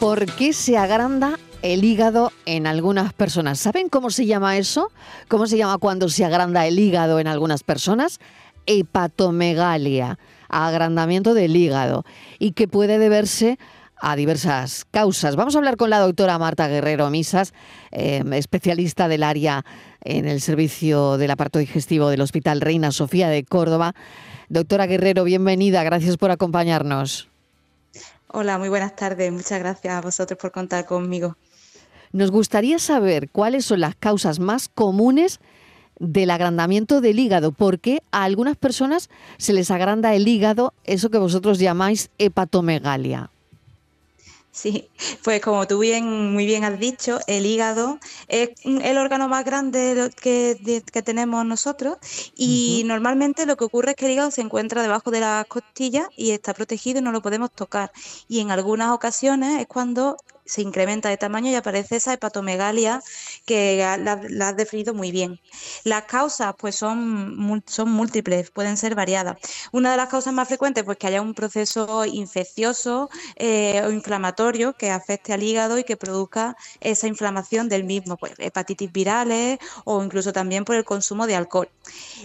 ¿Por qué se agranda el hígado en algunas personas? ¿Saben cómo se llama eso? ¿Cómo se llama cuando se agranda el hígado en algunas personas? Hepatomegalia, agrandamiento del hígado, y que puede deberse a diversas causas. Vamos a hablar con la doctora Marta Guerrero Misas, eh, especialista del área en el servicio del aparato digestivo del Hospital Reina Sofía de Córdoba. Doctora Guerrero, bienvenida, gracias por acompañarnos. Hola, muy buenas tardes. Muchas gracias a vosotros por contar conmigo. Nos gustaría saber cuáles son las causas más comunes del agrandamiento del hígado, porque a algunas personas se les agranda el hígado, eso que vosotros llamáis hepatomegalia. Sí, pues como tú bien, muy bien has dicho, el hígado es el órgano más grande que, que tenemos nosotros y normalmente lo que ocurre es que el hígado se encuentra debajo de las costillas y está protegido y no lo podemos tocar. Y en algunas ocasiones es cuando se incrementa de tamaño y aparece esa hepatomegalia que la, has definido muy bien. Las causas pues son, múltiples, pueden ser variadas. Una de las causas más frecuentes pues que haya un proceso infeccioso eh, o inflamatorio que afecte al hígado y que produzca esa inflamación del mismo, pues hepatitis virales o incluso también por el consumo de alcohol.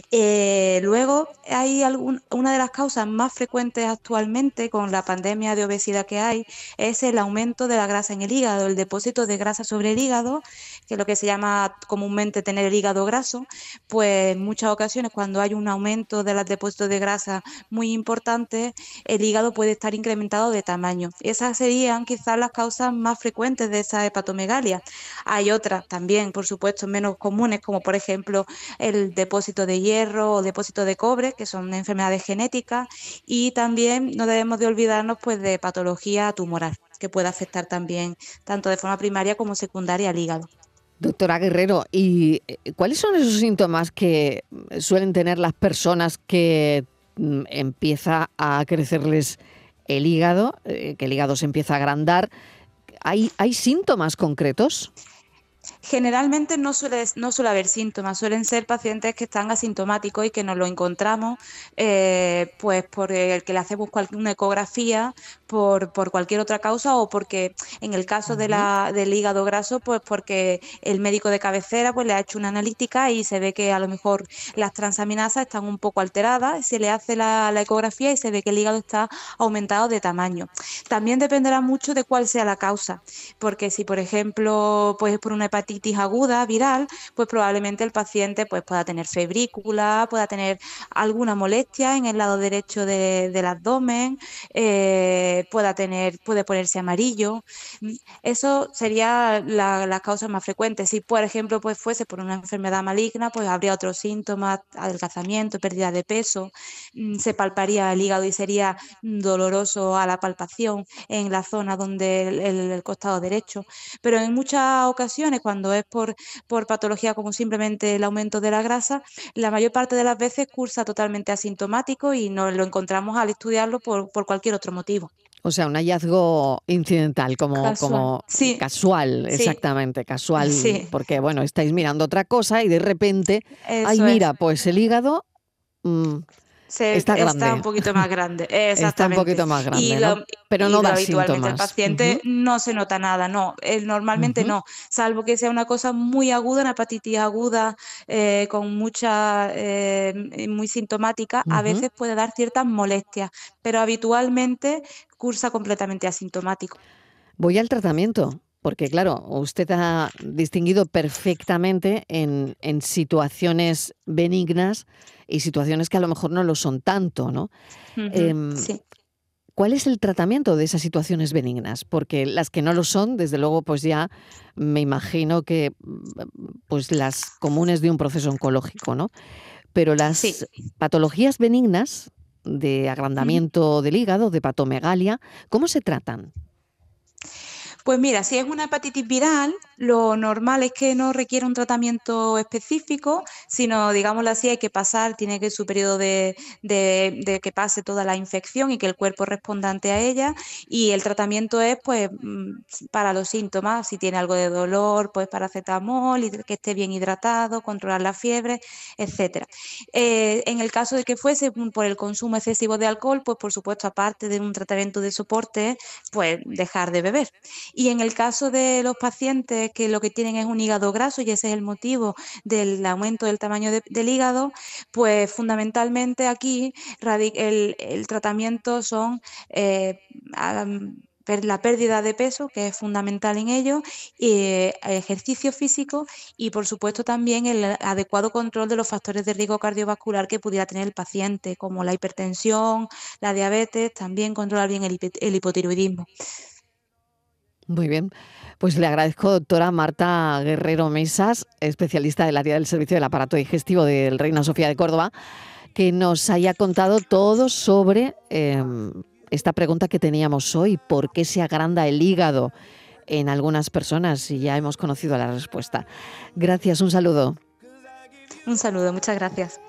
Eh, luego hay algún, una de las causas más frecuentes actualmente con la pandemia de obesidad que hay es el aumento de la grasa en el hígado, el depósito de grasa sobre el hígado, que es lo que se llama comúnmente tener el hígado graso, pues en muchas ocasiones cuando hay un aumento de los depósitos de grasa muy importante, el hígado puede estar incrementado de tamaño. Esas serían quizás las causas más frecuentes de esa hepatomegalia. Hay otras también, por supuesto, menos comunes, como por ejemplo el depósito de hierro o depósito de cobre, que son enfermedades genéticas, y también no debemos de olvidarnos pues de patología tumoral que puede afectar también tanto de forma primaria como secundaria al hígado. Doctora Guerrero, ¿y eh, cuáles son esos síntomas que suelen tener las personas que mm, empieza a crecerles el hígado, eh, que el hígado se empieza a agrandar? ¿Hay, hay síntomas concretos? Generalmente no suele, no suele haber síntomas, suelen ser pacientes que están asintomáticos y que nos lo encontramos eh, pues por el que le hacemos una ecografía por, por, cualquier otra causa o porque en el caso de la, del hígado graso pues porque el médico de cabecera pues le ha hecho una analítica y se ve que a lo mejor las transaminasas están un poco alteradas, se le hace la, la ecografía y se ve que el hígado está aumentado de tamaño. También dependerá mucho de cuál sea la causa, porque si por ejemplo pues por una hepatitis aguda, viral, pues probablemente el paciente pues, pueda tener febrícula, pueda tener alguna molestia en el lado derecho del abdomen, eh, pueda tener, puede ponerse amarillo. Eso sería la, las causas más frecuentes. Si, por ejemplo, pues fuese por una enfermedad maligna, pues habría otros síntomas, adelgazamiento, pérdida de peso, mm, se palparía el hígado y sería doloroso a la palpación en la zona donde el costado derecho. Pero en muchas ocasiones, cuando es por, por patología como simplemente el aumento de la grasa, la mayor parte de las veces cursa totalmente asintomático y no lo encontramos al estudiarlo por, cualquier otro motivo. O sea, un hallazgo incidental, como casual, como casual exactamente, casual, porque bueno, estáis mirando otra cosa y de repente, ay, mira, pues el hígado mm, está, un poquito más grande. Está un poquito más grande, pero no da habitualmente el paciente no se nota nada, no, normalmente no, salvo que sea una cosa muy aguda, una hepatitis aguda eh, con mucha, eh, muy sintomática, a veces puede dar ciertas molestias, pero habitualmente cursa completamente asintomático. Voy al tratamiento. Porque claro, usted ha distinguido perfectamente en, situaciones benignas y situaciones que a lo mejor no lo son tanto, ¿no? Em, sí. ¿Cuál es el tratamiento de esas situaciones benignas? Porque las que no lo son, desde luego, pues ya me imagino que pues las comunes de un proceso oncológico, ¿no? Pero las patologías benignas de agrandamiento del hígado, de patomegalia, ¿cómo se tratan? Pues mira, si es una hepatitis viral, lo normal es que no requiera un tratamiento específico, sino, digámoslo así, hay que pasar, tiene que su periodo de, que pase toda la infección y que el cuerpo responda ante a ella. Y el tratamiento es, pues, mm, para los síntomas, si tiene algo de dolor, pues paracetamol, que esté bien hidratado, controlar la fiebre, etcétera. Eh, en el caso de que fuese por el consumo excesivo de alcohol, pues por supuesto, aparte de un tratamiento de soporte, pues dejar de beber. Y en el caso de los pacientes que lo que tienen es un hígado graso y ese es el motivo del aumento del tamaño del hígado, pues fundamentalmente aquí el, tratamiento son eh, la pérdida de peso, que es fundamental en ello, y ejercicio físico y por supuesto también el adecuado control de los factores de riesgo cardiovascular que pudiera tener el paciente, como la hipertensión, la diabetes, también controlar bien el hipotiroidismo. Muy bien. Pues le agradezco, doctora Marta Guerrero Mesas, especialista del área del servicio del aparato digestivo del Reina Sofía de Córdoba, que nos haya contado todo sobre em, esta pregunta que teníamos hoy, ¿por qué se agranda el hígado en algunas personas? Y ya hemos conocido la respuesta. Gracias, un saludo. Un saludo, muchas gracias.